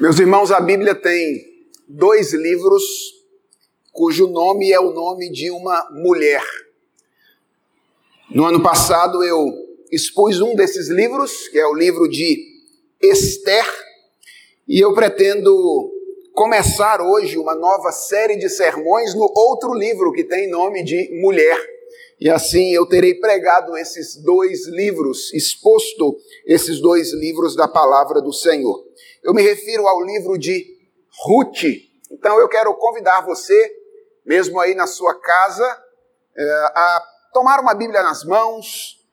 Meus irmãos, a Bíblia tem dois livros cujo nome é o nome de uma mulher. No ano passado eu expus um desses livros, que é o livro de Esther, e eu pretendo começar hoje uma nova série de sermões no outro livro que tem nome de Mulher. E assim eu terei pregado esses dois livros, exposto esses dois livros da palavra do Senhor. Eu me refiro ao livro de Ruth. Então eu quero convidar você, mesmo aí na sua casa, é, a tomar uma Bíblia nas mãos,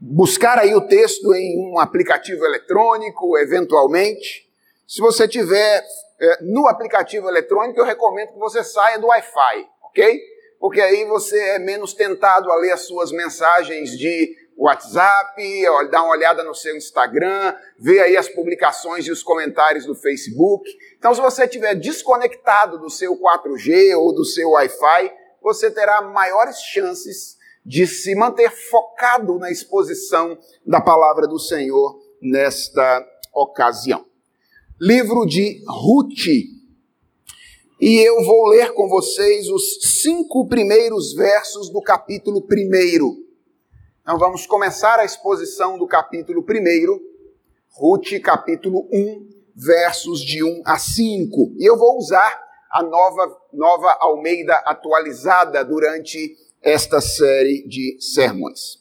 buscar aí o texto em um aplicativo eletrônico, eventualmente. Se você tiver é, no aplicativo eletrônico, eu recomendo que você saia do Wi-Fi, ok? Porque aí você é menos tentado a ler as suas mensagens de WhatsApp, dá uma olhada no seu Instagram, vê aí as publicações e os comentários do Facebook. Então, se você estiver desconectado do seu 4G ou do seu Wi-Fi, você terá maiores chances de se manter focado na exposição da palavra do Senhor nesta ocasião. Livro de Ruth. E eu vou ler com vocês os cinco primeiros versos do capítulo primeiro então vamos começar a exposição do capítulo 1, Ruth, capítulo 1, versos de 1 a 5. E eu vou usar a nova, nova Almeida atualizada durante esta série de sermões.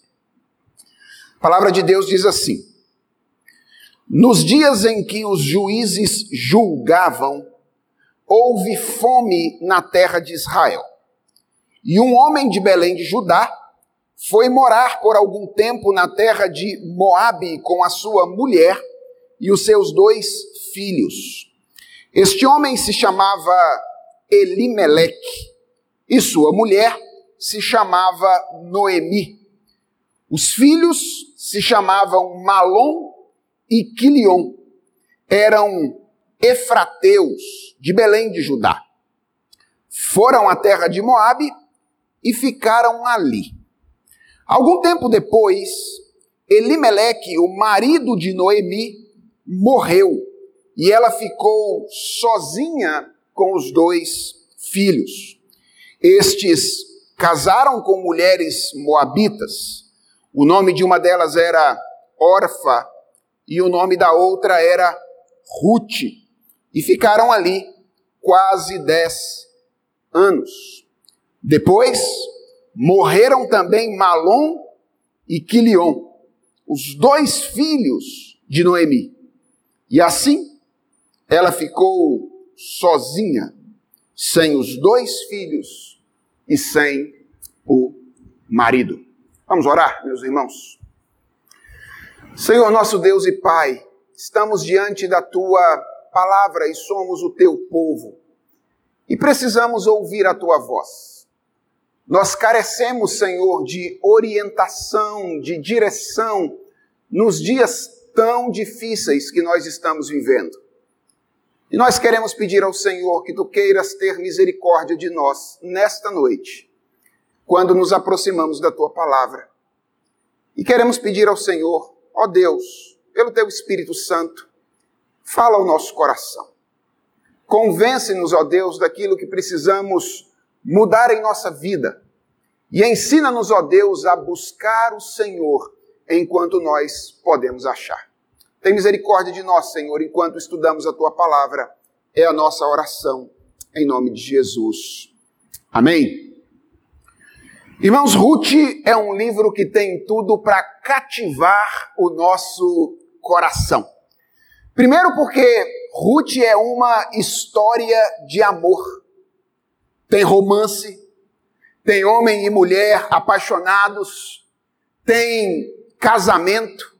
A palavra de Deus diz assim: Nos dias em que os juízes julgavam, houve fome na terra de Israel. E um homem de Belém de Judá, foi morar por algum tempo na terra de Moabe com a sua mulher e os seus dois filhos. Este homem se chamava Elimeleque e sua mulher se chamava Noemi. Os filhos se chamavam Malom e Quilion. Eram efrateus de Belém de Judá. Foram à terra de Moabe e ficaram ali. Algum tempo depois, Elimeleque, o marido de Noemi, morreu e ela ficou sozinha com os dois filhos. Estes casaram com mulheres moabitas. O nome de uma delas era Orfa e o nome da outra era Ruth. E ficaram ali quase dez anos. Depois, morreram também Malom e Quilion, os dois filhos de Noemi. E assim ela ficou sozinha, sem os dois filhos e sem o marido. Vamos orar, meus irmãos? Senhor nosso Deus e Pai, estamos diante da tua palavra e somos o teu povo. E precisamos ouvir a tua voz. Nós carecemos, Senhor, de orientação, de direção nos dias tão difíceis que nós estamos vivendo. E nós queremos pedir ao Senhor que tu queiras ter misericórdia de nós nesta noite, quando nos aproximamos da tua palavra. E queremos pedir ao Senhor, ó Deus, pelo teu Espírito Santo, fala ao nosso coração. Convence-nos, ó Deus, daquilo que precisamos mudar em nossa vida. E ensina-nos, ó Deus, a buscar o Senhor enquanto nós podemos achar. Tem misericórdia de nós, Senhor, enquanto estudamos a tua palavra. É a nossa oração, em nome de Jesus. Amém. Irmãos, Ruth é um livro que tem tudo para cativar o nosso coração. Primeiro, porque Ruth é uma história de amor tem romance, tem homem e mulher apaixonados, tem casamento.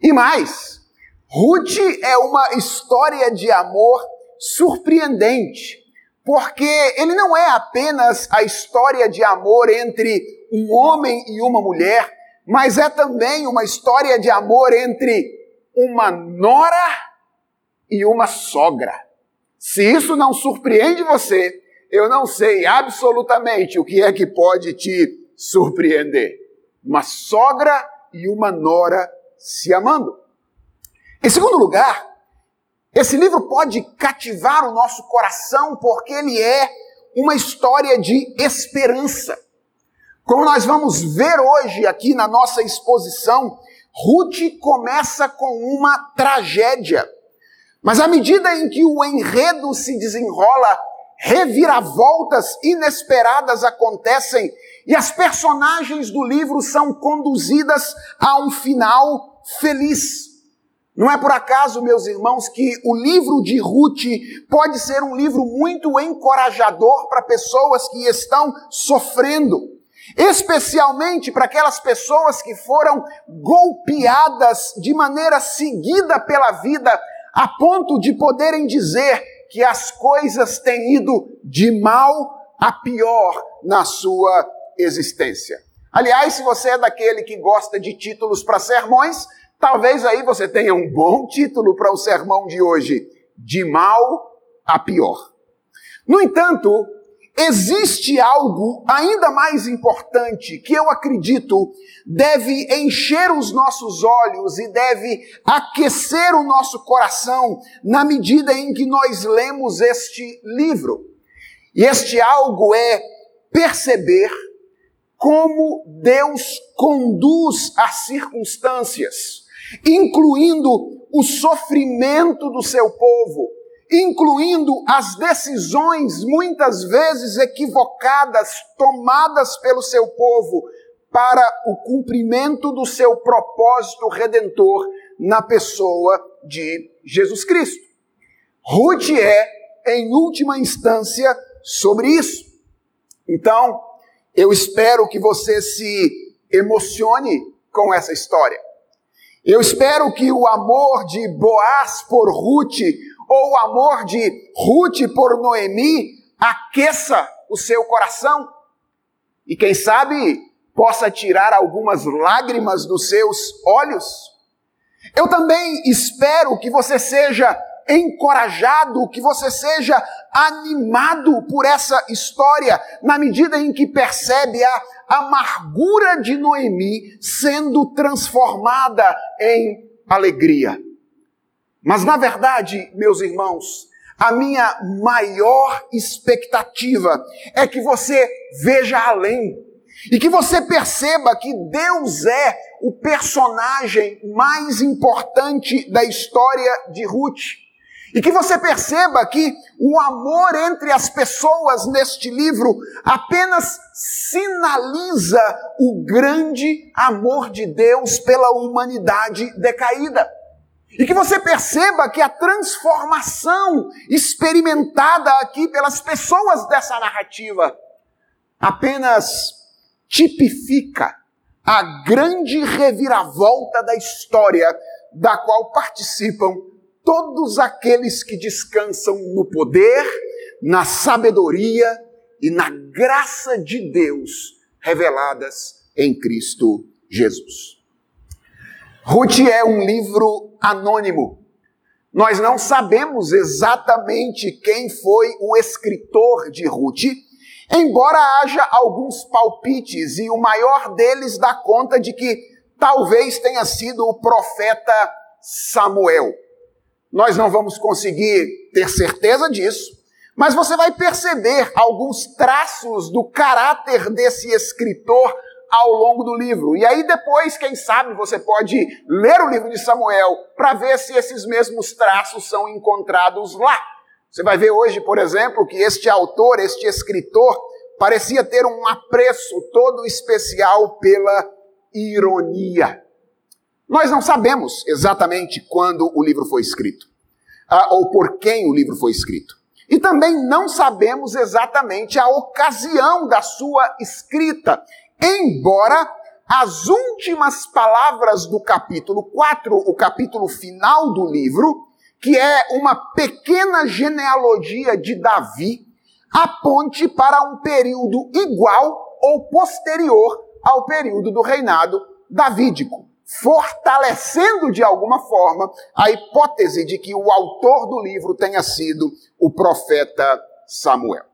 E mais, Ruth é uma história de amor surpreendente, porque ele não é apenas a história de amor entre um homem e uma mulher, mas é também uma história de amor entre uma nora e uma sogra. Se isso não surpreende você, eu não sei absolutamente o que é que pode te surpreender. Uma sogra e uma nora se amando. Em segundo lugar, Esse livro pode cativar o nosso coração porque ele é uma história de esperança. Como nós vamos ver hoje aqui na nossa exposição, Ruth começa com uma tragédia. Mas à medida em que o enredo se desenrola, reviravoltas inesperadas acontecem e as personagens do livro são conduzidas a um final feliz. Não é por acaso, meus irmãos, que o livro de Ruth pode ser um livro muito encorajador para pessoas que estão sofrendo, especialmente para aquelas pessoas que foram golpeadas de maneira seguida pela vida, a ponto de poderem dizer que as coisas têm ido de mal a pior na sua existência. Aliás, se você é daquele que gosta de títulos para sermões, Talvez aí você tenha um bom título para o sermão de hoje: De mal a pior. No entanto, existe algo ainda mais importante que eu acredito deve encher os nossos olhos e deve aquecer o nosso coração na medida em que nós lemos este livro. E este algo é perceber como Deus conduz as circunstâncias incluindo o sofrimento do seu povo, incluindo as decisões muitas vezes equivocadas tomadas pelo seu povo para o cumprimento do seu propósito redentor na pessoa de Jesus Cristo. Ruth é, em última instância, sobre isso. Então, eu espero que você se emocione com essa história. Eu espero que o amor de Boaz por Ruth, ou o amor de Ruth por Noemi, aqueça o seu coração e, quem sabe, possa tirar algumas lágrimas dos seus olhos. Eu também espero que você seja encorajado, que você seja animado por essa história, na medida em que percebe a amargura de Noemi sendo transformada em alegria. Mas na verdade, meus irmãos, a minha maior expectativa é que você veja além e que você perceba que Deus é o personagem mais importante da história de Ruth. E que você perceba que o amor entre as pessoas neste livro apenas sinaliza o grande amor de Deus pela humanidade decaída. E que você perceba que a transformação experimentada aqui pelas pessoas dessa narrativa apenas tipifica a grande reviravolta da história da qual participam todos aqueles que descansam no poder, na sabedoria e na graça de Deus reveladas em Cristo Jesus. Ruth é um livro anônimo. Nós não sabemos exatamente quem foi o escritor de Ruth, embora haja alguns palpites, e o maior deles dá conta de que talvez tenha sido o profeta Samuel. Nós não vamos conseguir ter certeza disso, mas você vai perceber alguns traços do caráter desse escritor ao longo do livro. E aí depois, quem sabe, você pode ler o livro de Samuel para ver se esses mesmos traços são encontrados lá. Você vai ver hoje, por exemplo, que este autor, este escritor, parecia ter um apreço todo especial pela ironia. Nós não sabemos exatamente quando o livro foi escrito, ah, ou por quem o livro foi escrito. E também não sabemos exatamente a ocasião da sua escrita, embora as últimas palavras do capítulo 4, o capítulo final do livro, que é uma pequena genealogia de Davi, aponte para um período igual ou posterior ao período do reinado davídico fortalecendo de alguma forma a hipótese de que o autor do livro tenha sido o profeta Samuel.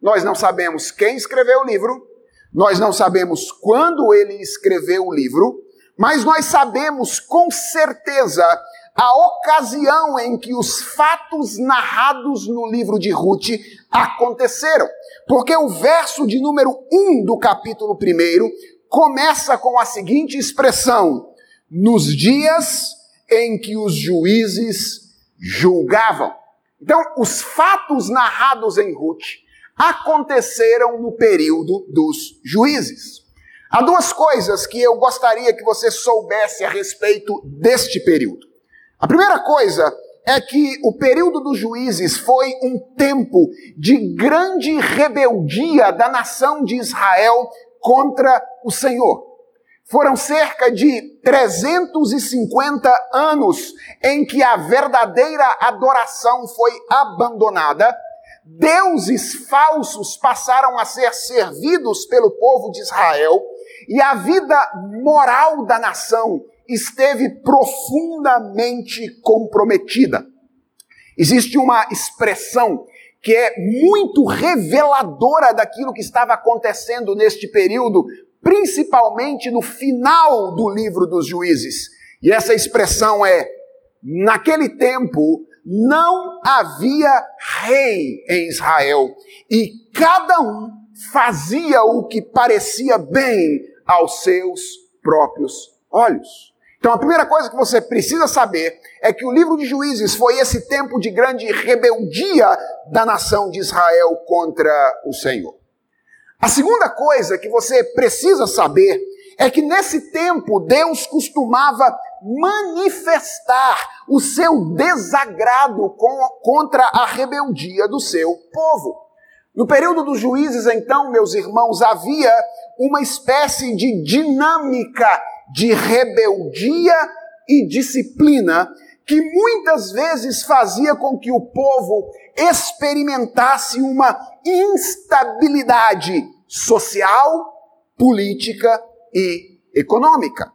Nós não sabemos quem escreveu o livro, nós não sabemos quando ele escreveu o livro, mas nós sabemos com certeza a ocasião em que os fatos narrados no livro de Ruth aconteceram. Porque o verso de número 1 do capítulo 1 começa com a seguinte expressão: nos dias em que os juízes julgavam. Então, os fatos narrados em Ruth aconteceram no período dos juízes. Há duas coisas que eu gostaria que você soubesse a respeito deste período. A primeira coisa é que o período dos juízes foi um tempo de grande rebeldia da nação de Israel contra o Senhor. Foram cerca de 350 anos em que a verdadeira adoração foi abandonada. Deuses falsos passaram a ser servidos pelo povo de Israel e a vida moral da nação esteve profundamente comprometida. Existe uma expressão que é muito reveladora daquilo que estava acontecendo neste período, principalmente no final do livro dos juízes. E essa expressão é: naquele tempo não havia rei em Israel, e cada um fazia o que parecia bem aos seus próprios olhos. Então a primeira coisa que você precisa saber é que o livro de Juízes foi esse tempo de grande rebeldia da nação de Israel contra o Senhor. A segunda coisa que você precisa saber é que nesse tempo Deus costumava manifestar o seu desagrado com, contra a rebeldia do seu povo. No período dos juízes, então, meus irmãos, havia uma espécie de dinâmica de rebeldia e disciplina que muitas vezes fazia com que o povo experimentasse uma instabilidade social, política e econômica.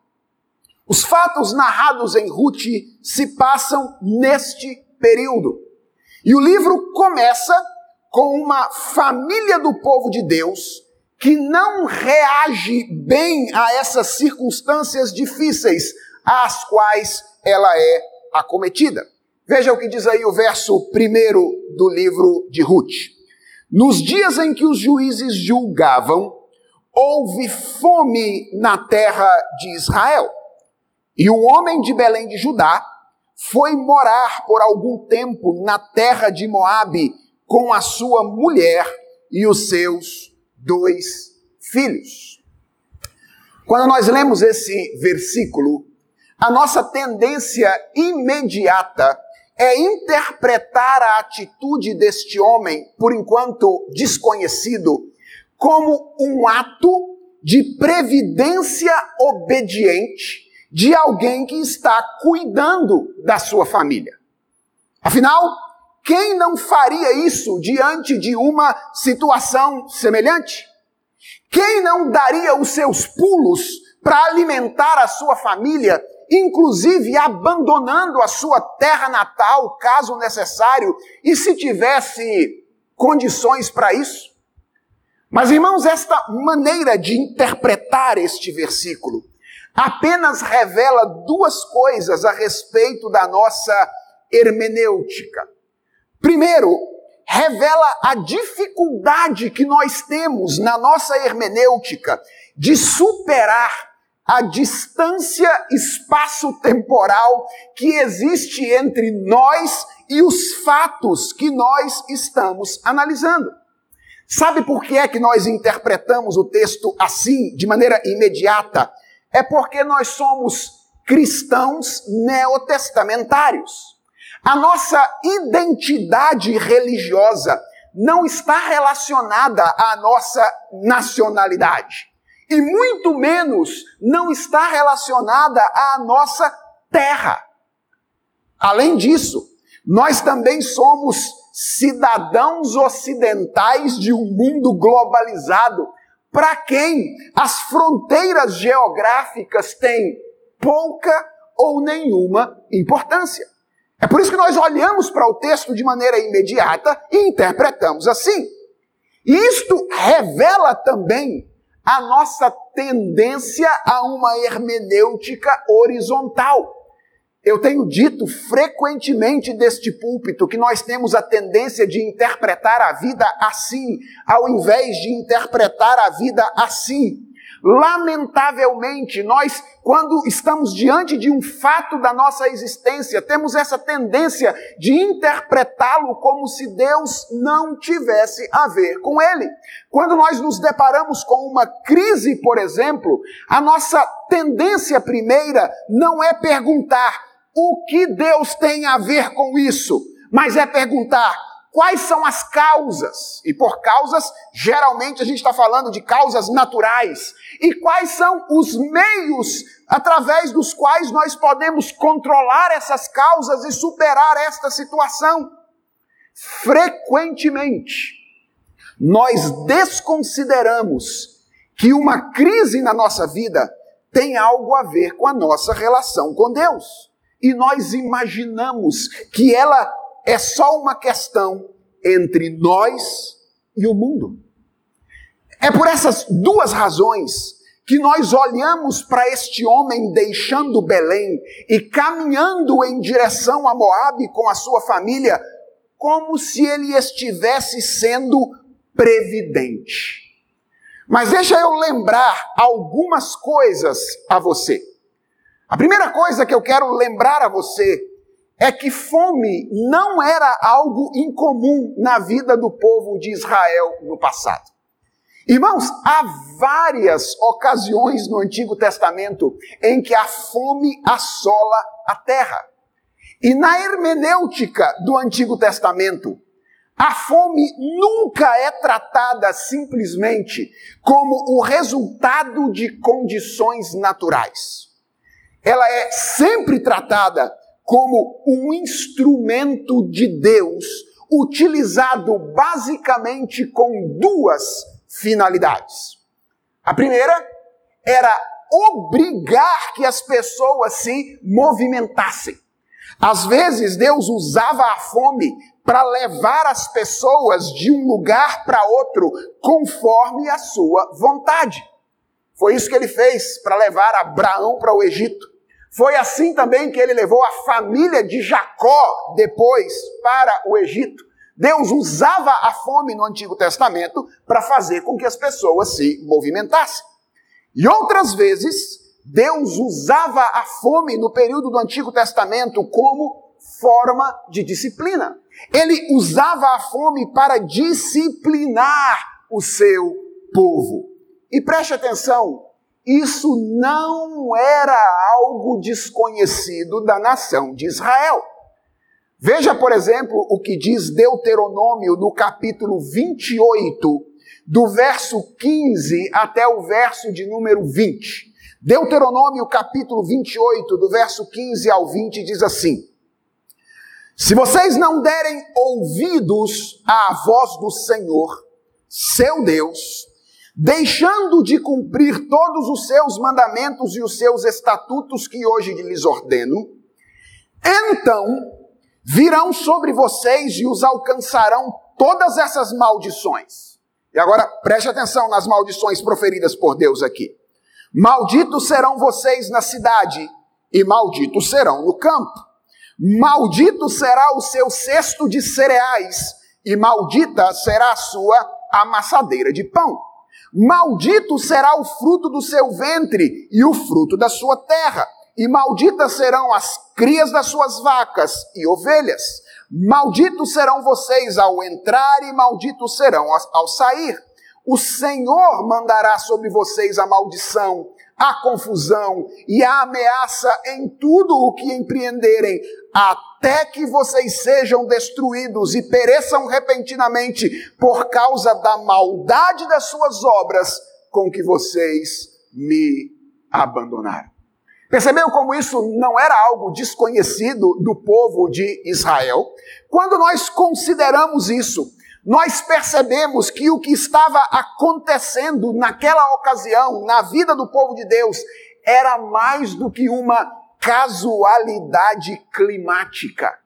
Os fatos narrados em Ruth se passam neste período. E o livro começa com uma família do povo de Deus que não reage bem a essas circunstâncias difíceis às quais ela é acometida. Veja o que diz aí o verso primeiro do livro de Ruth. Nos dias em que os juízes julgavam, houve fome na terra de Israel. E o homem de Belém de Judá foi morar por algum tempo na terra de Moabe com a sua mulher e os seus dois filhos. Quando nós lemos esse versículo, a nossa tendência imediata é interpretar a atitude deste homem, por enquanto desconhecido, como um ato de previdência obediente de alguém que está cuidando da sua família. Afinal, quem não faria isso diante de uma situação semelhante? Quem não daria os seus pulos para alimentar a sua família, inclusive abandonando a sua terra natal, caso necessário, e se tivesse condições para isso? Mas, irmãos, esta maneira de interpretar este versículo apenas revela duas coisas a respeito da nossa hermenêutica. Primeiro, revela a dificuldade que nós temos na nossa hermenêutica de superar a distância espaço-temporal que existe entre nós e os fatos que nós estamos analisando. Sabe por que é que nós interpretamos o texto assim, de maneira imediata? É porque nós somos cristãos neotestamentários. A nossa identidade religiosa não está relacionada à nossa nacionalidade. E muito menos não está relacionada à nossa terra. Além disso, nós também somos cidadãos ocidentais de um mundo globalizado, para quem as fronteiras geográficas têm pouca ou nenhuma importância. É por isso que nós olhamos para o texto de maneira imediata e interpretamos assim. E isto revela também a nossa tendência a uma hermenêutica horizontal. Eu tenho dito frequentemente deste púlpito que nós temos a tendência de interpretar a vida assim, ao invés de interpretar a vida assim. Lamentavelmente, nós, quando estamos diante de um fato da nossa existência, temos essa tendência de interpretá-lo como se Deus não tivesse a ver com ele. Quando nós nos deparamos com uma crise, por exemplo, a nossa tendência primeira não é perguntar o que Deus tem a ver com isso, mas é perguntar quais são as causas. E por causas, geralmente a gente está falando de causas naturais. E quais são os meios através dos quais nós podemos controlar essas causas e superar esta situação. Frequentemente, nós desconsideramos que uma crise na nossa vida tem algo a ver com a nossa relação com Deus e nós imaginamos que ela é só uma questão entre nós e o mundo. É por essas duas razões que nós olhamos para este homem deixando Belém e caminhando em direção a Moabe com a sua família, como se ele estivesse sendo previdente. Mas deixa eu lembrar algumas coisas a você. A primeira coisa que eu quero lembrar a você é que fome não era algo incomum na vida do povo de Israel no passado. Irmãos, há várias ocasiões no Antigo Testamento em que a fome assola a terra. E na hermenêutica do Antigo Testamento, a fome nunca é tratada simplesmente como o resultado de condições naturais ela é sempre tratada como um instrumento de Deus, utilizado basicamente com duas finalidades. A primeira era obrigar que as pessoas se movimentassem. Às vezes Deus usava a fome para levar as pessoas de um lugar para outro conforme a sua vontade. Foi isso que ele fez para levar Abraão para o Egito. Foi assim também que ele levou a família de Jacó depois para o Egito. Deus usava a fome no Antigo Testamento para fazer com que as pessoas se movimentassem. E outras vezes, Deus usava a fome no período do Antigo Testamento como forma de disciplina. Ele usava a fome para disciplinar o seu povo. E preste atenção, isso não era algo desconhecido da nação de Israel. Veja, por exemplo, o que diz Deuteronômio no capítulo 28, do verso 15 até o verso de número 20. Deuteronômio capítulo 28, do verso 15 ao 20, diz assim: Se vocês não derem ouvidos à voz do Senhor, seu Deus, deixando de cumprir todos os seus mandamentos e os seus estatutos que hoje lhes ordeno, então virão sobre vocês e os alcançarão todas essas maldições. E agora preste atenção nas maldições proferidas por Deus aqui. Malditos serão vocês na cidade, e malditos serão no campo. Maldito será o seu cesto de cereais, e maldita será a sua amassadeira de pão. Maldito será o fruto do seu ventre e o fruto da sua terra, e malditas serão as crias das suas vacas e ovelhas. Malditos serão vocês ao entrar e malditos serão ao sair. O Senhor mandará sobre vocês a maldição, a confusão e a ameaça em tudo o que empreenderem, até que vocês sejam destruídos e pereçam repentinamente por causa da maldade das suas obras com que vocês me abandonaram. Percebeu como isso não era algo desconhecido do povo de Israel? Quando nós consideramos isso, nós percebemos que o que estava acontecendo naquela ocasião, na vida do povo de Deus, era mais do que uma casualidade climática.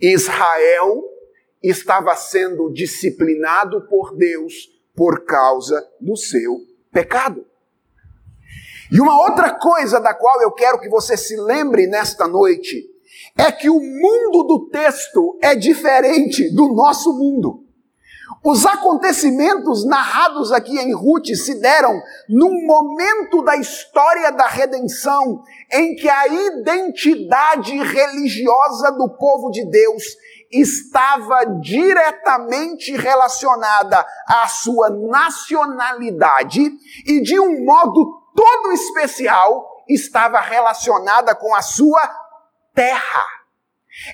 Israel estava sendo disciplinado por Deus por causa do seu pecado. E uma outra coisa da qual eu quero que você se lembre nesta noite é que o mundo do texto é diferente do nosso mundo. Os acontecimentos narrados aqui em Ruth se deram num momento da história da redenção em que a identidade religiosa do povo de Deus estava diretamente relacionada à sua nacionalidade e de um modo todo especial estava relacionada com a sua terra.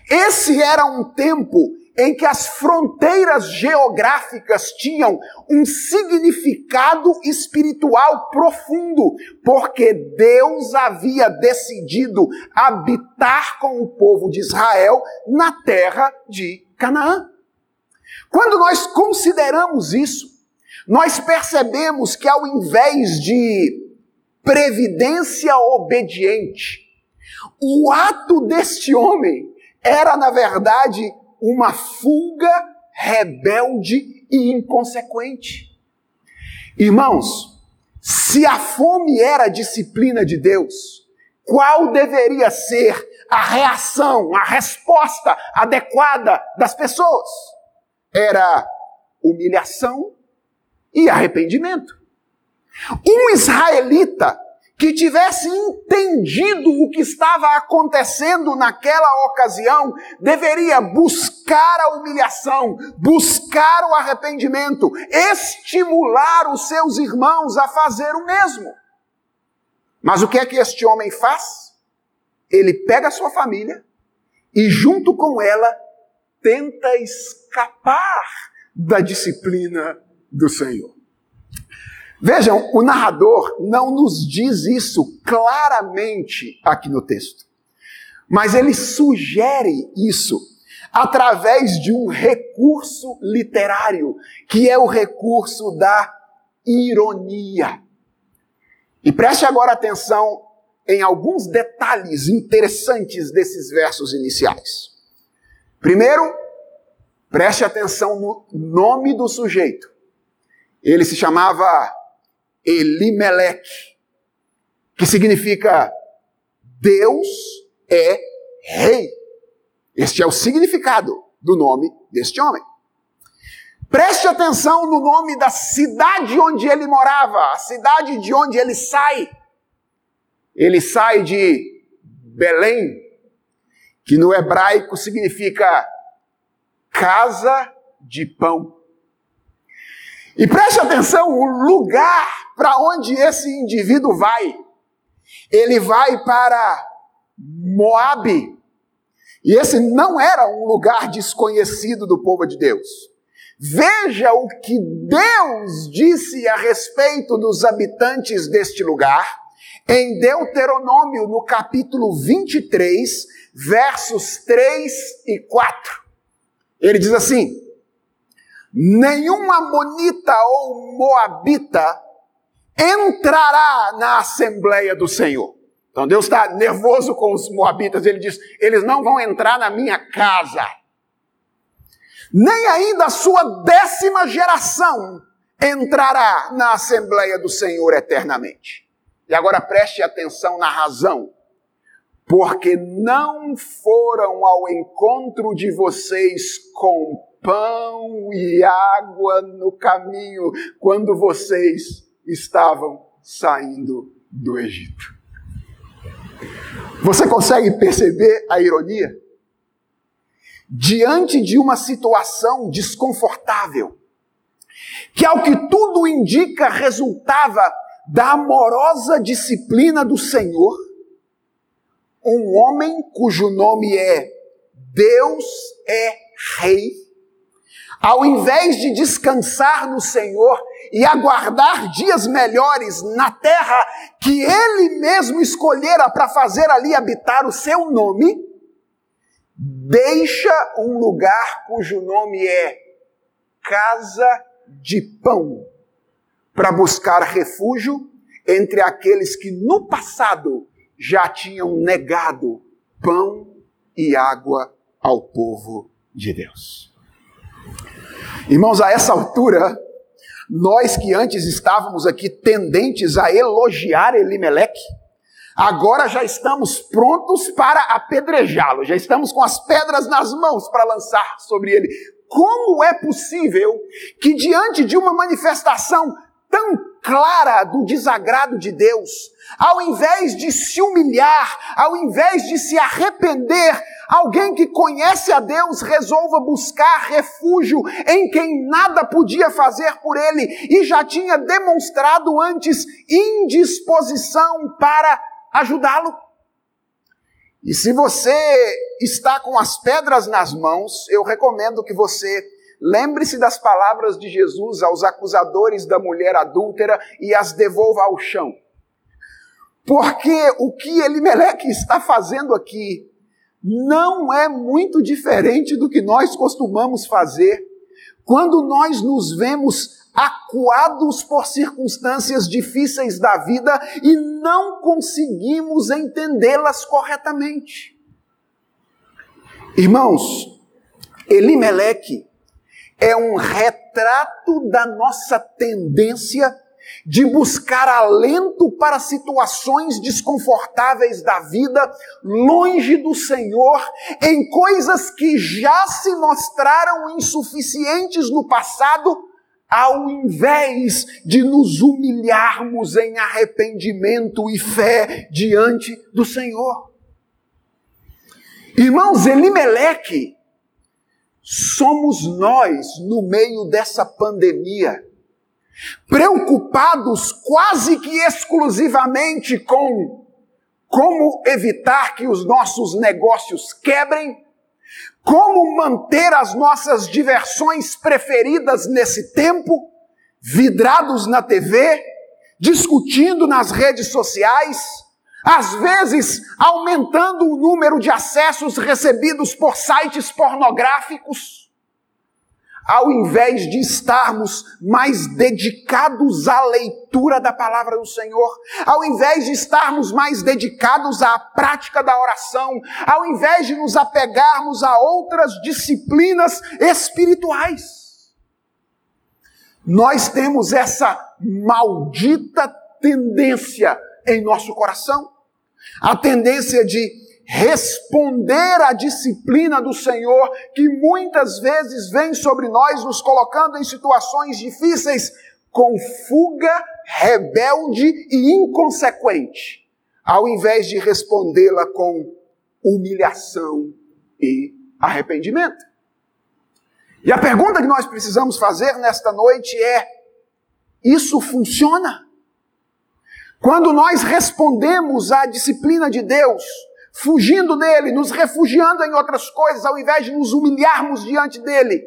Esse era um tempo em que as fronteiras geográficas tinham um significado espiritual profundo, porque Deus havia decidido habitar com o povo de Israel na terra de Canaã. Quando nós consideramos isso, nós percebemos que ao invés de previdência obediente, o ato deste homem era, na verdade, uma fuga rebelde e inconsequente. Irmãos, se a fome era a disciplina de Deus, qual deveria ser a reação, a resposta adequada das pessoas? Era humilhação e arrependimento. Um israelita que tivesse entendido o que estava acontecendo naquela ocasião, deveria buscar a humilhação, buscar o arrependimento, estimular os seus irmãos a fazer o mesmo. Mas o que é que este homem faz? Ele pega a sua família e, junto com ela, tenta escapar da disciplina do Senhor. Vejam, o narrador não nos diz isso claramente aqui no texto, mas ele sugere isso através de um recurso literário, que é o recurso da ironia. E preste agora atenção em alguns detalhes interessantes desses versos iniciais. Primeiro, preste atenção no nome do sujeito. Ele se chamava Elimelech, que significa Deus é rei. Este é o significado do nome deste homem. Preste atenção no nome da cidade onde ele morava, a cidade de onde ele sai. Ele sai de Belém, que no hebraico significa casa de pão. E preste atenção, o lugar para onde esse indivíduo vai? Ele vai para Moabe. E esse não era um lugar desconhecido do povo de Deus. Veja o que Deus disse a respeito dos habitantes deste lugar em Deuteronômio, no capítulo 23, versos 3 e 4. Ele diz assim: Nenhum amonita ou moabita entrará na Assembleia do Senhor. Então Deus está nervoso com os moabitas, ele diz: eles não vão entrar na minha casa. Nem ainda a sua décima geração entrará na Assembleia do Senhor eternamente. E agora preste atenção na razão. Porque não foram ao encontro de vocês com pão e água no caminho quando vocês estavam saindo do Egito. Você consegue perceber a ironia? Diante de uma situação desconfortável, que ao que tudo indica resultava da amorosa disciplina do Senhor, um homem cujo nome é Deus é Rei, ao invés de descansar no Senhor e aguardar dias melhores na terra que Ele mesmo escolhera para fazer ali habitar o seu nome, deixa um lugar cujo nome é Casa de Pão, para buscar refúgio entre aqueles que no passado já tinham negado pão e água ao povo de Deus. Irmãos, a essa altura, Nós que antes estávamos aqui tendentes a elogiar Elimeleque, agora já estamos prontos para apedrejá-lo, já estamos com as pedras nas mãos para lançar sobre ele. Como é possível que, diante de uma manifestação tão clara do desagrado de Deus, ao invés de se humilhar, ao invés de se arrepender, alguém que conhece a Deus resolva buscar refúgio em quem nada podia fazer por ele e já tinha demonstrado antes indisposição para ajudá-lo. E se você está com as pedras nas mãos, eu recomendo que você lembre-se das palavras de Jesus aos acusadores da mulher adúltera e as devolva ao chão. Porque o que Elimeleque está fazendo aqui não é muito diferente do que nós costumamos fazer quando nós nos vemos acuados por circunstâncias difíceis da vida e não conseguimos entendê-las corretamente. Irmãos, Elimeleque é um retrato da nossa tendência de buscar alento para situações desconfortáveis da vida, longe do Senhor, em coisas que já se mostraram insuficientes no passado, ao invés de nos humilharmos em arrependimento e fé diante do Senhor. Irmãos, Elimeleque, somos nós no meio dessa pandemia, preocupados quase que exclusivamente com como evitar que os nossos negócios quebrem, como manter as nossas diversões preferidas nesse tempo, vidrados na TV, discutindo nas redes sociais, às vezes aumentando o número de acessos recebidos por sites pornográficos ao invés de estarmos mais dedicados à leitura da palavra do Senhor, ao invés de estarmos mais dedicados à prática da oração, ao invés de nos apegarmos a outras disciplinas espirituais. Nós temos essa maldita tendência em nosso coração, a tendência de responder à disciplina do Senhor, que muitas vezes vem sobre nós, nos colocando em situações difíceis, com fuga, rebelde e inconsequente, ao invés de respondê-la com humilhação e arrependimento. E a pergunta que nós precisamos fazer nesta noite é: isso funciona? Quando nós respondemos à disciplina de Deus, fugindo dele, nos refugiando em outras coisas, ao invés de nos humilharmos diante dele.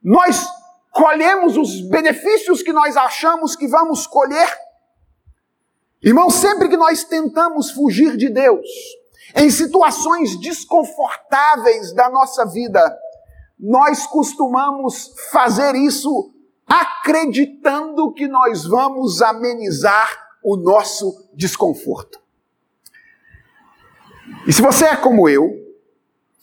Nós colhemos os benefícios que nós achamos que vamos colher. Irmão, sempre que nós tentamos fugir de Deus, em situações desconfortáveis da nossa vida, nós costumamos fazer isso acreditando que nós vamos amenizar o nosso desconforto. E se você é como eu,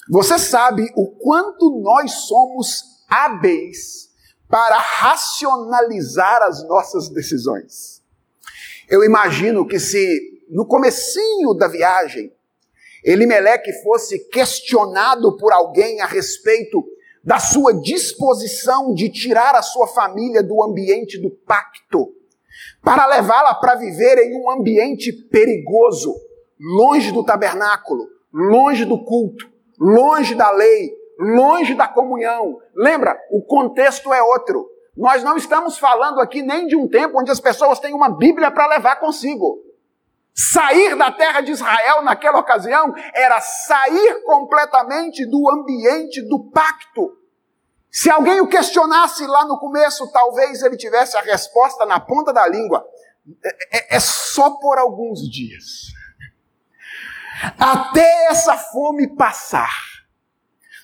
você sabe o quanto nós somos hábeis para racionalizar as nossas decisões. Eu imagino que se no comecinho da viagem Elimeleque fosse questionado por alguém a respeito da sua disposição de tirar a sua família do ambiente do pacto, para levá-la para viver em um ambiente perigoso, longe do tabernáculo, longe do culto, longe da lei, longe da comunhão. Lembra, o contexto é outro. Nós não estamos falando aqui nem de um tempo onde as pessoas têm uma Bíblia para levar consigo. Sair da terra de Israel naquela ocasião era sair completamente do ambiente do pacto. Se alguém o questionasse lá no começo, talvez ele tivesse a resposta na ponta da língua. É, é, é só por alguns dias até essa fome passar.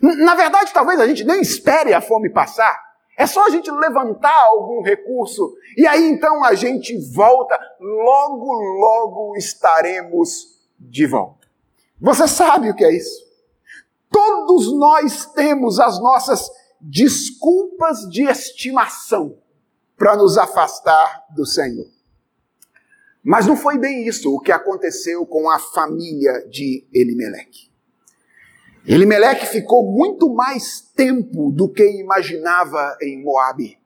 Na verdade, talvez a gente nem espere a fome passar. É só a gente levantar algum recurso e aí então a gente volta. Logo, logo estaremos de volta. Você sabe o que é isso? Todos nós temos as nossas desculpas de estimação para nos afastar do Senhor. Mas não foi bem isso o que aconteceu com a família de Elimeleque. Elimeleque ficou muito mais tempo do que imaginava em Moabe.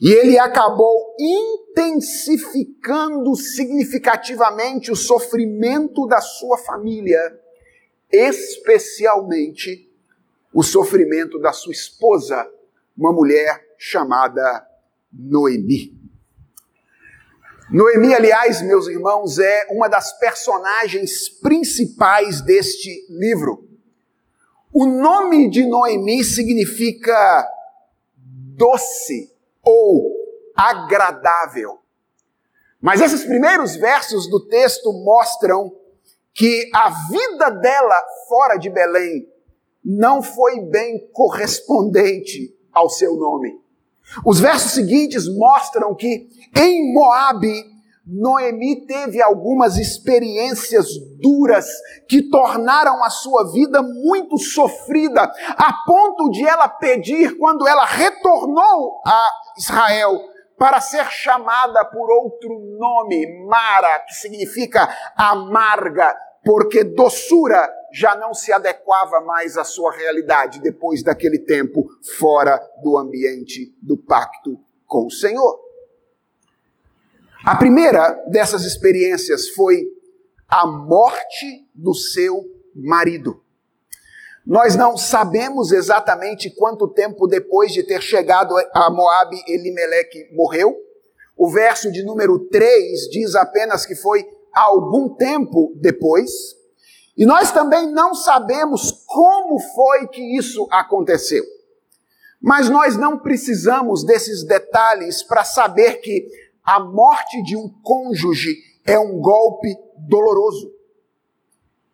E ele acabou intensificando significativamente o sofrimento da sua família, especialmente o sofrimento da sua esposa, uma mulher chamada Noemi. Noemi, aliás, meus irmãos, é uma das personagens principais deste livro. O nome de Noemi significa doce ou agradável. Mas esses primeiros versos do texto mostram que a vida dela fora de Belém não foi bem correspondente ao seu nome. Os versos seguintes mostram que em Moabe Noemi teve algumas experiências duras que tornaram a sua vida muito sofrida, a ponto de ela pedir, quando ela retornou a Israel, para ser chamada por outro nome, Mara, que significa amarga, porque doçura já não se adequava mais à sua realidade depois daquele tempo fora do ambiente do pacto com o Senhor. A primeira dessas experiências foi a morte do seu marido. Nós não sabemos exatamente quanto tempo depois de ter chegado a Moabe, Elimeleque morreu. O verso de número 3 diz apenas que foi algum tempo depois. E nós também não sabemos como foi que isso aconteceu. Mas nós não precisamos desses detalhes para saber que a morte de um cônjuge é um golpe doloroso.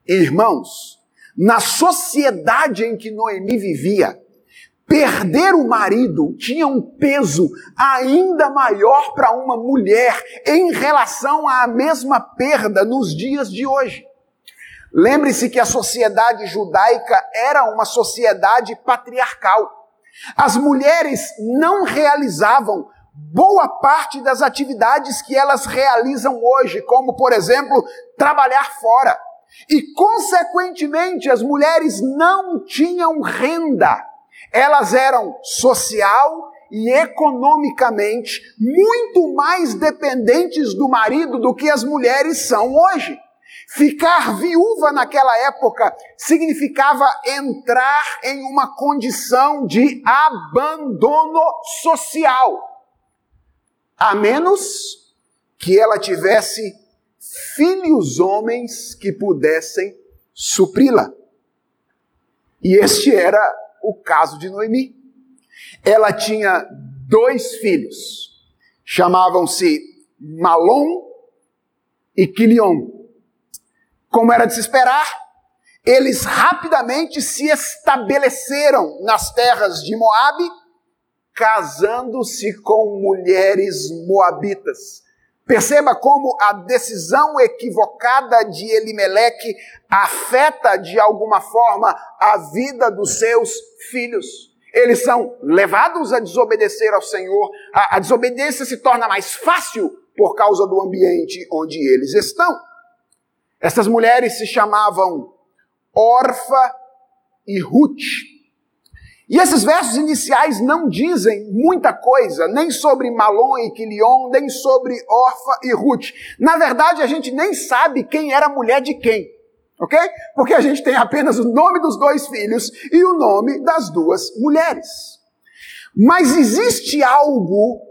Irmãos, na sociedade em que Noemi vivia, perder o marido tinha um peso ainda maior para uma mulher em relação à mesma perda nos dias de hoje. Lembre-se que a sociedade judaica era uma sociedade patriarcal. As mulheres não realizavam boa parte das atividades que elas realizam hoje, como, por exemplo, trabalhar fora. E, consequentemente, as mulheres não tinham renda. Elas eram social e economicamente muito mais dependentes do marido do que as mulheres são hoje. Ficar viúva naquela época significava entrar em uma condição de abandono social a menos que ela tivesse filhos homens que pudessem supri-la. E este era o caso de Noemi. Ela tinha dois filhos, chamavam-se Malom e Quilion. Como era de se esperar, eles rapidamente se estabeleceram nas terras de Moabe casando-se com mulheres moabitas. Perceba como a decisão equivocada de Elimeleque afeta de alguma forma a vida dos seus filhos. Eles são levados a desobedecer ao Senhor. A, a desobediência se torna mais fácil por causa do ambiente onde eles estão. Essas mulheres se chamavam Orfa e Ruth. E esses versos iniciais não dizem muita coisa, nem sobre Malon e Quilion, nem sobre Orfa e Ruth. Na verdade, a gente nem sabe quem era a mulher de quem, ok? Porque a gente tem apenas o nome dos dois filhos e o nome das duas mulheres. Mas existe algo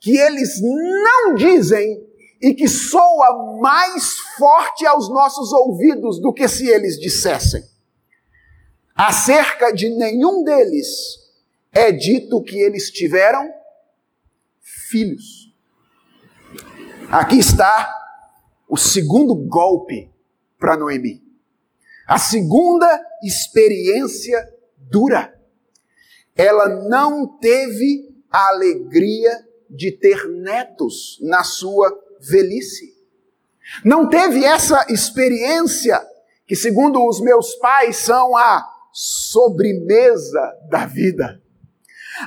que eles não dizem e que soa mais forte aos nossos ouvidos do que se eles dissessem. Acerca de nenhum deles é dito que eles tiveram filhos. Aqui está o segundo golpe para Noemi. A segunda experiência dura. Ela não teve a alegria de ter netos na sua velhice. Não teve essa experiência que, segundo os meus pais, são a sobremesa da vida.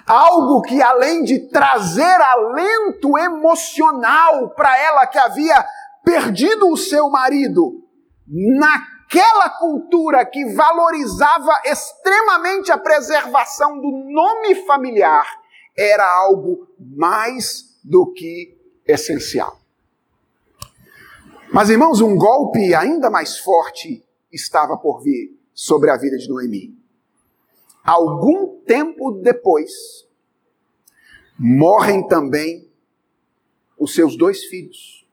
Algo que, além de trazer alento emocional para ela que havia perdido o seu marido, naquela cultura que valorizava extremamente a preservação do nome familiar, era algo mais do que essencial. Mas, irmãos, um golpe ainda mais forte estava por vir sobre a vida de Noemi. Algum tempo depois, morrem também os seus dois filhos,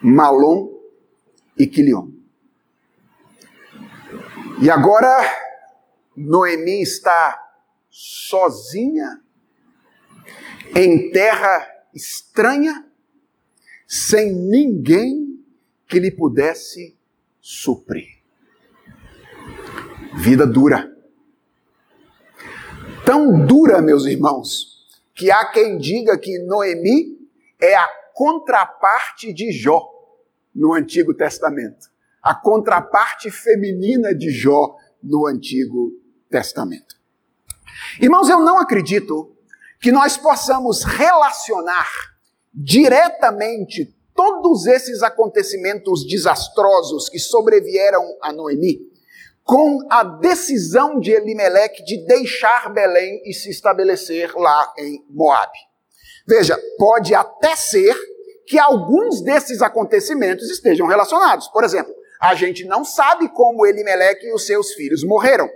Malom e Quilion. E agora, Noemi está sozinha, em terra estranha, sem ninguém que lhe pudesse suprir. Vida dura. Tão dura, meus irmãos, que há quem diga que Noemi é a contraparte de Jó no Antigo Testamento. A contraparte feminina de Jó no Antigo Testamento. Irmãos, eu não acredito que nós possamos relacionar diretamente todos esses acontecimentos desastrosos que sobrevieram a Noemi com a decisão de Elimeleque de deixar Belém e se estabelecer lá em Moabe. Veja, pode até ser que alguns desses acontecimentos estejam relacionados. Por exemplo, a gente não sabe como Elimeleque e os seus filhos morreram.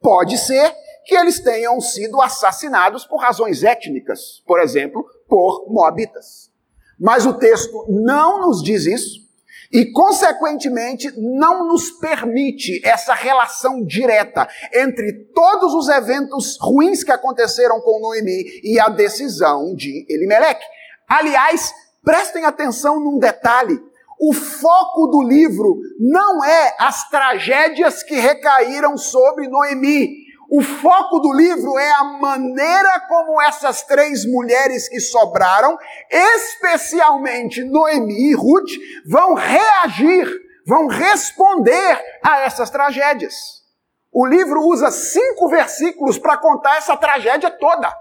Pode ser que eles tenham sido assassinados por razões étnicas, por exemplo, por moabitas. Mas o texto não nos diz isso e, consequentemente, não nos permite essa relação direta entre todos os eventos ruins que aconteceram com Noemi e a decisão de Elimeleque. Aliás, prestem atenção num detalhe. O foco do livro não é as tragédias que recaíram sobre Noemi, o foco do livro é a maneira como essas três mulheres que sobraram, especialmente Noemi e Ruth, vão reagir, vão responder a essas tragédias. O livro usa cinco versículos para contar essa tragédia toda.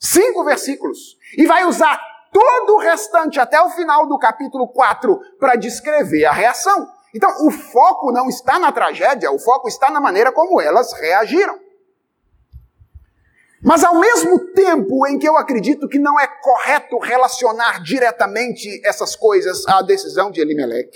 Cinco versículos. E vai usar todo o restante até o final do capítulo 4 para descrever a reação. Então, o foco não está na tragédia, o foco está na maneira como elas reagiram. Mas ao mesmo tempo em que eu acredito que não é correto relacionar diretamente essas coisas à decisão de Elimelech,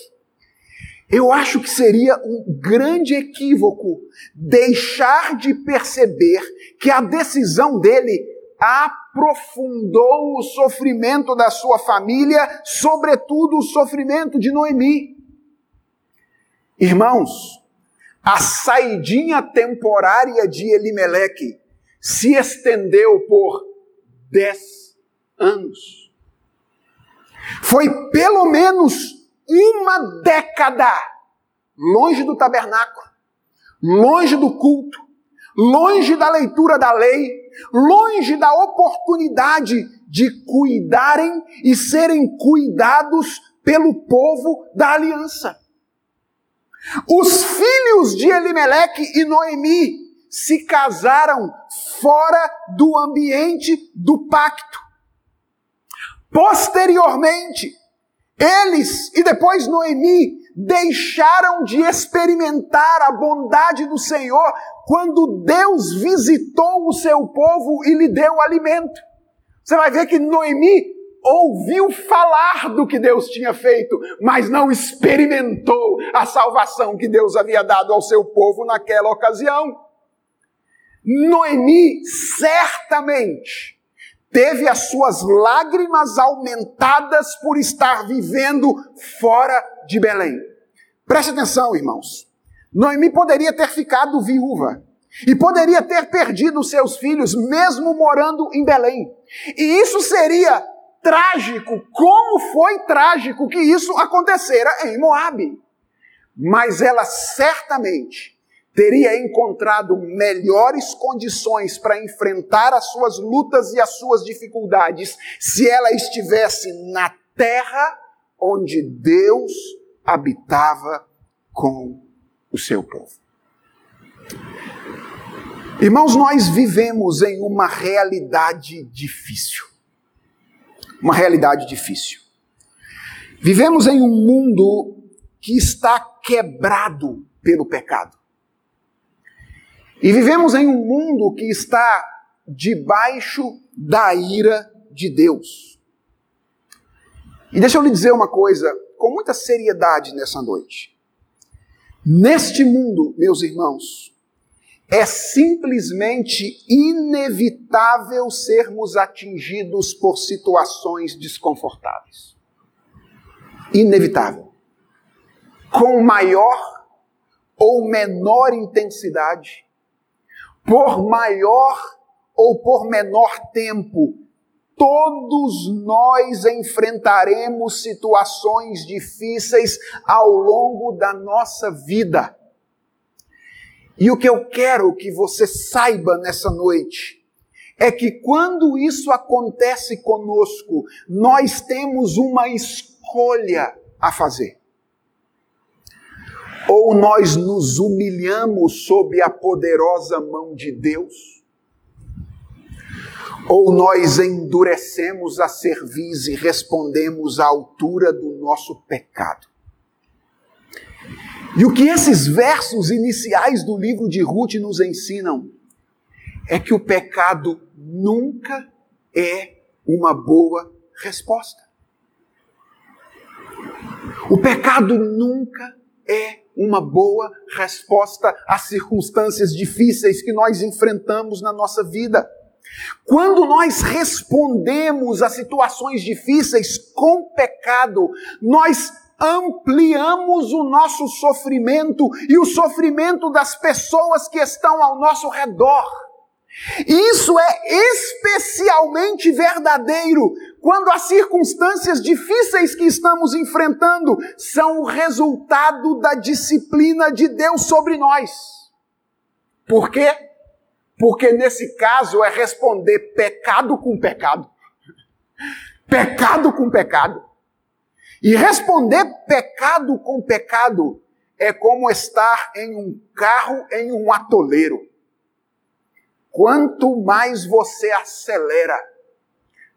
eu acho que seria um grande equívoco deixar de perceber que a decisão dele aprofundou o sofrimento da sua família, sobretudo o sofrimento de Noemi. Irmãos, a saidinha temporária de Elimeleque se estendeu por dez anos. Foi pelo menos uma década longe do tabernáculo, longe do culto, longe da leitura da lei, longe da oportunidade de cuidarem e serem cuidados pelo povo da aliança. Os filhos de Elimeleque e Noemi se casaram fora do ambiente do pacto. Posteriormente, eles e depois Noemi deixaram de experimentar a bondade do Senhor quando Deus visitou o seu povo e lhe deu alimento. Você vai ver que Noemi ouviu falar do que Deus tinha feito, mas não experimentou a salvação que Deus havia dado ao seu povo naquela ocasião. Noemi certamente teve as suas lágrimas aumentadas por estar vivendo fora de Belém. Preste atenção, irmãos. Noemi poderia ter ficado viúva e poderia ter perdido seus filhos mesmo morando em Belém. E isso seria trágico, como foi trágico que isso acontecera em Moabe. Mas ela certamente teria encontrado melhores condições para enfrentar as suas lutas e as suas dificuldades se ela estivesse na terra onde Deus habitava com o seu povo. Irmãos, nós vivemos em uma realidade difícil. Uma realidade difícil. Vivemos em um mundo que está quebrado pelo pecado. E vivemos em um mundo que está debaixo da ira de Deus. E deixa eu lhe dizer uma coisa com muita seriedade nessa noite. Neste mundo, meus irmãos, é simplesmente inevitável sermos atingidos por situações desconfortáveis. Inevitável. Com maior ou menor intensidade, por maior ou por menor tempo, Todos nós enfrentaremos situações difíceis ao longo da nossa vida. E o que eu quero que você saiba nessa noite é que quando isso acontece conosco, nós temos uma escolha a fazer. Ou nós nos humilhamos sob a poderosa mão de Deus, ou nós endurecemos a cerviz e respondemos à altura do nosso pecado. E o que esses versos iniciais do livro de Ruth nos ensinam é que o pecado nunca é uma boa resposta. O pecado nunca é uma boa resposta às circunstâncias difíceis que nós enfrentamos na nossa vida. Quando nós respondemos a situações difíceis com pecado, nós ampliamos o nosso sofrimento e o sofrimento das pessoas que estão ao nosso redor. Isso é especialmente verdadeiro quando as circunstâncias difíceis que estamos enfrentando são o resultado da disciplina de Deus sobre nós. Por quê? Porque nesse caso é responder pecado com pecado. Pecado com pecado. E responder pecado com pecado é como estar em um carro em um atoleiro. Quanto mais você acelera,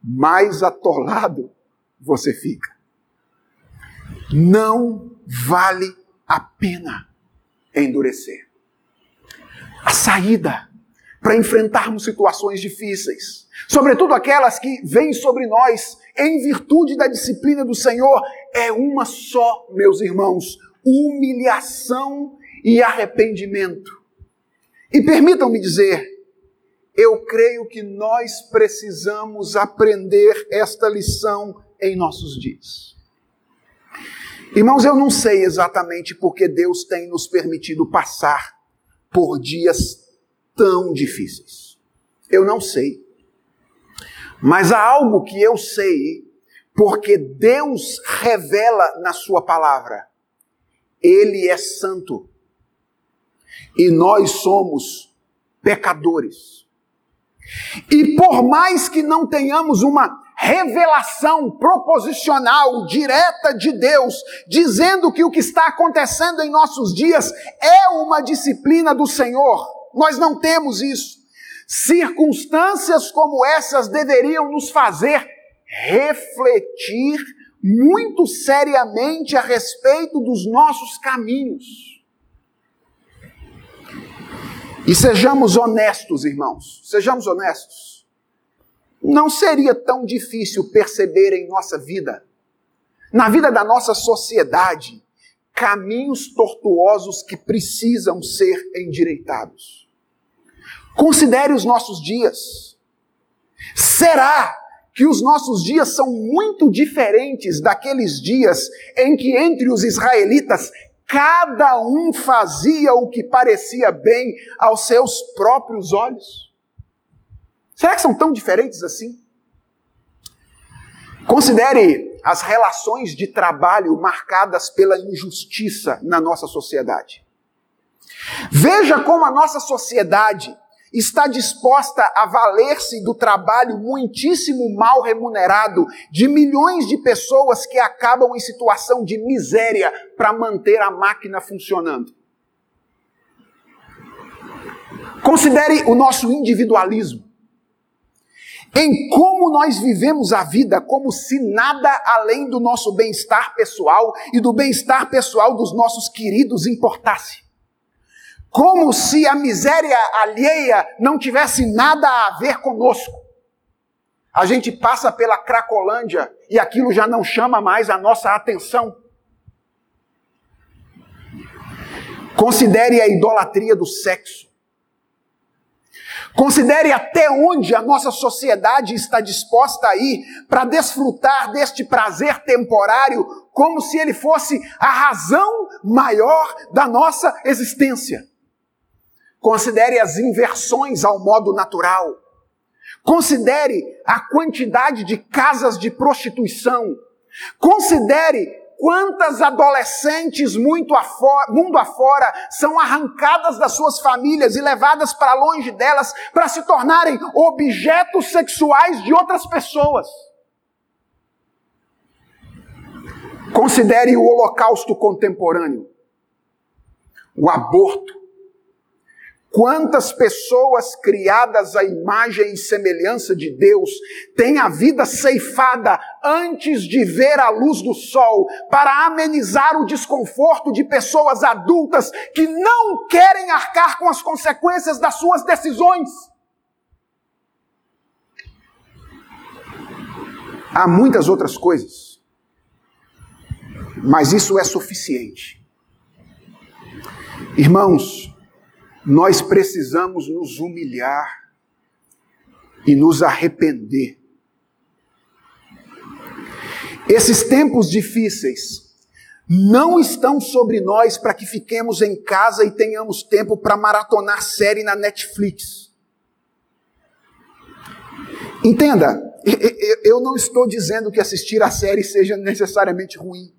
mais atolado você fica. Não vale a pena endurecer. A saída para enfrentarmos situações difíceis, sobretudo aquelas que vêm sobre nós em virtude da disciplina do Senhor, é uma só, meus irmãos: humilhação e arrependimento. E permitam-me dizer, eu creio que nós precisamos aprender esta lição em nossos dias. Irmãos, eu não sei exatamente porque Deus tem nos permitido passar por dias tão difíceis? Eu não sei. Mas há algo que eu sei, porque Deus revela na Sua palavra. Ele é santo. E nós somos pecadores. E por mais que não tenhamos uma revelação proposicional direta de Deus, dizendo que o que está acontecendo em nossos dias é uma disciplina do Senhor, nós não temos isso. Circunstâncias como essas deveriam nos fazer refletir muito seriamente a respeito dos nossos caminhos. E sejamos honestos, irmãos, sejamos honestos. Não seria tão difícil perceber em nossa vida, na vida da nossa sociedade, caminhos tortuosos que precisam ser endireitados. Considere os nossos dias. Será que os nossos dias são muito diferentes daqueles dias em que entre os israelitas cada um fazia o que parecia bem aos seus próprios olhos? Será que são tão diferentes assim? Considere as relações de trabalho marcadas pela injustiça na nossa sociedade. Veja como a nossa sociedade está disposta a valer-se do trabalho muitíssimo mal remunerado de milhões de pessoas que acabam em situação de miséria para manter a máquina funcionando. Considere o nosso individualismo. Em como nós vivemos a vida como se nada além do nosso bem-estar pessoal e do bem-estar pessoal dos nossos queridos importasse. Como se a miséria alheia não tivesse nada a ver conosco. A gente passa pela Cracolândia e aquilo já não chama mais a nossa atenção. Considere a idolatria do sexo. Considere até onde a nossa sociedade está disposta a ir para desfrutar deste prazer temporário, como se ele fosse a razão maior da nossa existência. Considere as inversões ao modo natural. Considere a quantidade de casas de prostituição. Considere Quantas adolescentes muito afora, mundo afora são arrancadas das suas famílias e levadas para longe delas para se tornarem objetos sexuais de outras pessoas? Considere o holocausto contemporâneo, o aborto, Quantas pessoas criadas à imagem e semelhança de Deus têm a vida ceifada antes de ver a luz do sol para amenizar o desconforto de pessoas adultas que não querem arcar com as consequências das suas decisões? Há muitas outras coisas, mas isso é suficiente. Irmãos, nós precisamos nos humilhar e nos arrepender. Esses tempos difíceis não estão sobre nós para que fiquemos em casa e tenhamos tempo para maratonar série na Netflix. Entenda, eu não estou dizendo que assistir a série seja necessariamente ruim.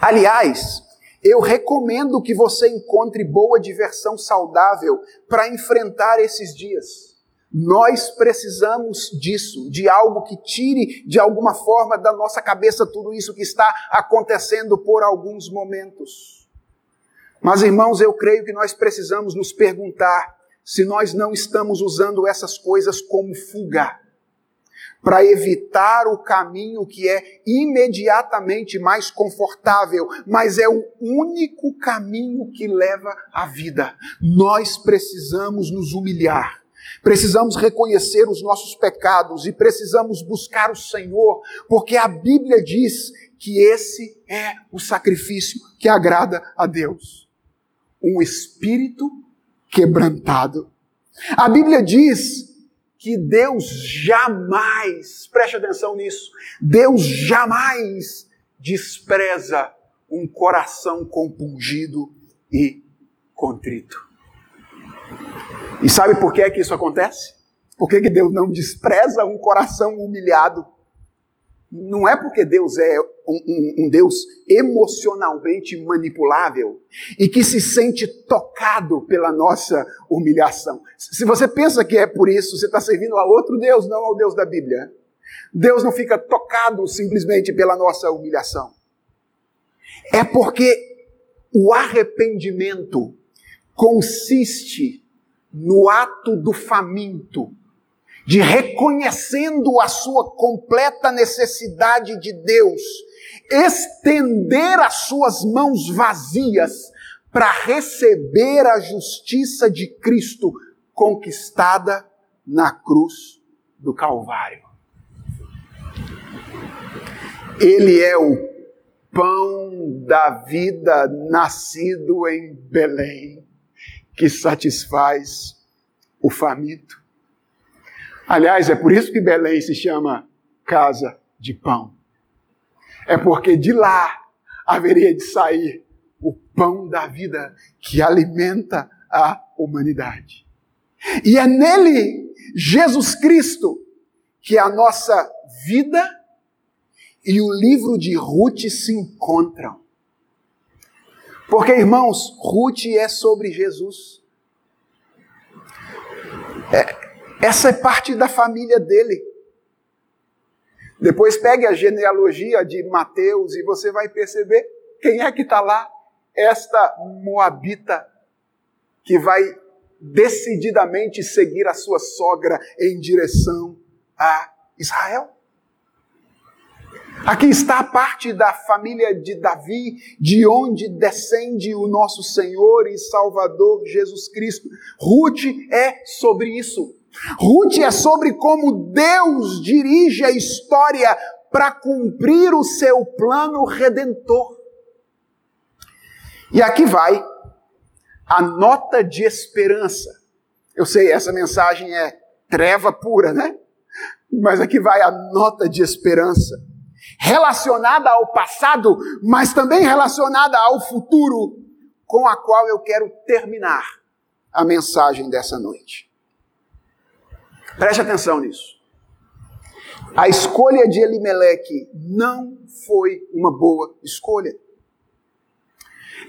Aliás, eu recomendo que você encontre boa diversão saudável para enfrentar esses dias. Nós precisamos disso, de algo que tire de alguma forma da nossa cabeça tudo isso que está acontecendo por alguns momentos. Mas, irmãos, eu creio que nós precisamos nos perguntar se nós não estamos usando essas coisas como fuga para evitar o caminho que é imediatamente mais confortável, mas é o único caminho que leva à vida. Nós precisamos nos humilhar. Precisamos reconhecer os nossos pecados e precisamos buscar o Senhor, porque a Bíblia diz que esse é o sacrifício que agrada a Deus. Um espírito quebrantado. A Bíblia diz que Deus jamais, preste atenção nisso, Deus jamais despreza um coração compungido e contrito. E sabe por que é que isso acontece? Por que, que Deus não despreza um coração humilhado? Não é porque Deus é um, um, um, Deus emocionalmente manipulável e que se sente tocado pela nossa humilhação. Se você pensa que é por isso, você está servindo a outro Deus, não ao Deus da Bíblia. Deus não fica tocado simplesmente pela nossa humilhação. É porque o arrependimento consiste no ato do faminto de reconhecendo a sua completa necessidade de Deus, estender as suas mãos vazias para receber a justiça de Cristo conquistada na cruz do Calvário. Ele é o pão da vida nascido em Belém, que satisfaz o faminto. Aliás, é por isso que Belém se chama casa de pão. É porque de lá haveria de sair o pão da vida que alimenta a humanidade. E é nele, Jesus Cristo, que a nossa vida e o livro de Ruth se encontram. Porque, irmãos, Ruth é sobre Jesus. É, essa é parte da família dele. Depois pegue a genealogia de Mateus e você vai perceber quem é que está lá. Esta Moabita que vai decididamente seguir a sua sogra em direção a Israel. Aqui está a parte da família de Davi, de onde descende o nosso Senhor e Salvador Jesus Cristo. Ruth é sobre isso. Ruth é sobre como Deus dirige a história para cumprir o seu plano redentor. E aqui vai a nota de esperança. Eu sei, essa mensagem é treva pura, né? Mas aqui vai a nota de esperança. Relacionada ao passado, mas também relacionada ao futuro, com a qual eu quero terminar a mensagem dessa noite. Preste atenção nisso. A escolha de Elimeleque não foi uma boa escolha.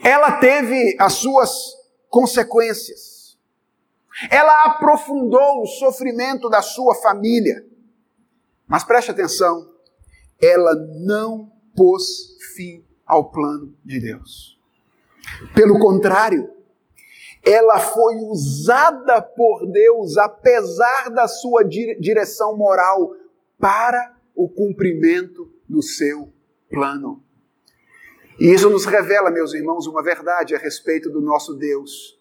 Ela teve as suas consequências. Ela aprofundou o sofrimento da sua família. Mas preste atenção, ela não pôs fim ao plano de Deus. Pelo contrário, ela foi usada por Deus, apesar da sua direção moral, para o cumprimento do seu plano. E isso nos revela, meus irmãos, uma verdade a respeito do nosso Deus,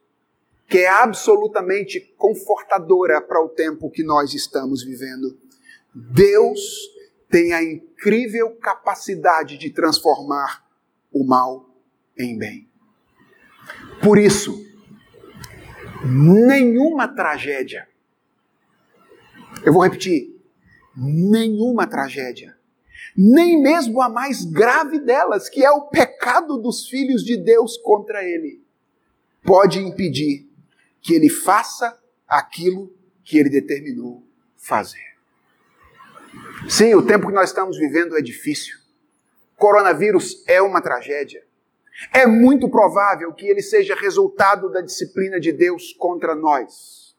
que é absolutamente confortadora para o tempo que nós estamos vivendo. Deus tem a incrível capacidade de transformar o mal em bem. Por isso, nenhuma tragédia, eu vou repetir, nenhuma tragédia, nem mesmo a mais grave delas, que é o pecado dos filhos de Deus contra ele, pode impedir que ele faça aquilo que ele determinou fazer. Sim, o tempo que nós estamos vivendo é difícil. Coronavírus é uma tragédia. É muito provável que ele seja resultado da disciplina de Deus contra nós.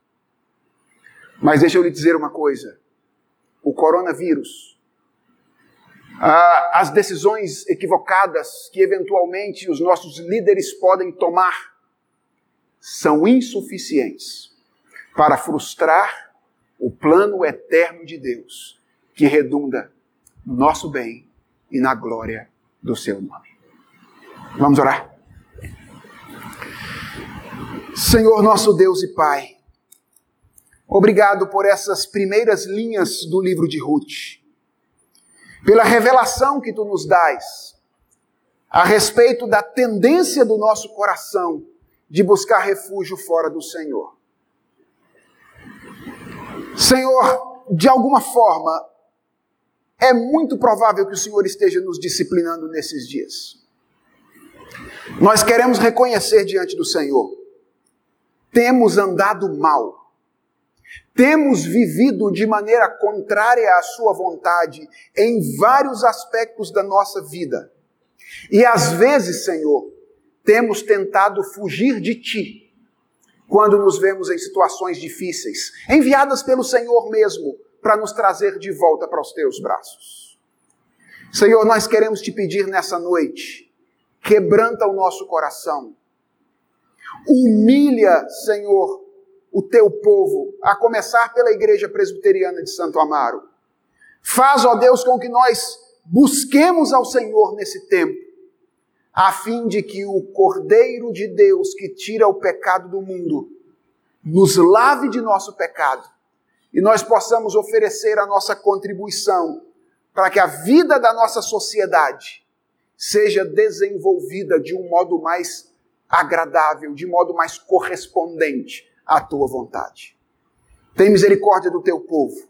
Mas deixa eu lhe dizer uma coisa: o coronavírus, as decisões equivocadas que eventualmente os nossos líderes podem tomar, são insuficientes para frustrar o plano eterno de Deus que redunda no nosso bem e na glória do seu nome. Vamos orar? Senhor nosso Deus e Pai, obrigado por essas primeiras linhas do livro de Ruth, pela revelação que tu nos dás a respeito da tendência do nosso coração de buscar refúgio fora do Senhor. Senhor, de alguma forma, é muito provável que o Senhor esteja nos disciplinando nesses dias. Nós queremos reconhecer diante do Senhor. Temos andado mal. Temos vivido de maneira contrária à Sua vontade em vários aspectos da nossa vida. E às vezes, Senhor, temos tentado fugir de Ti quando nos vemos em situações difíceis, enviadas pelo Senhor mesmo para nos trazer de volta para os teus braços. Senhor, nós queremos te pedir nessa noite, quebranta o nosso coração, humilha, Senhor, o teu povo, a começar pela Igreja Presbiteriana de Santo Amaro. Faz, ó Deus, com que nós busquemos ao Senhor nesse tempo, a fim de que o Cordeiro de Deus que tira o pecado do mundo nos lave de nosso pecado e nós possamos oferecer a nossa contribuição para que a vida da nossa sociedade seja desenvolvida de um modo mais agradável, de modo mais correspondente à tua vontade. Tem misericórdia do teu povo.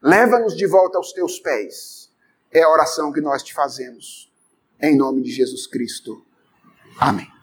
Leva-nos de volta aos teus pés. É a oração que nós te fazemos. Em nome de Jesus Cristo. Amém.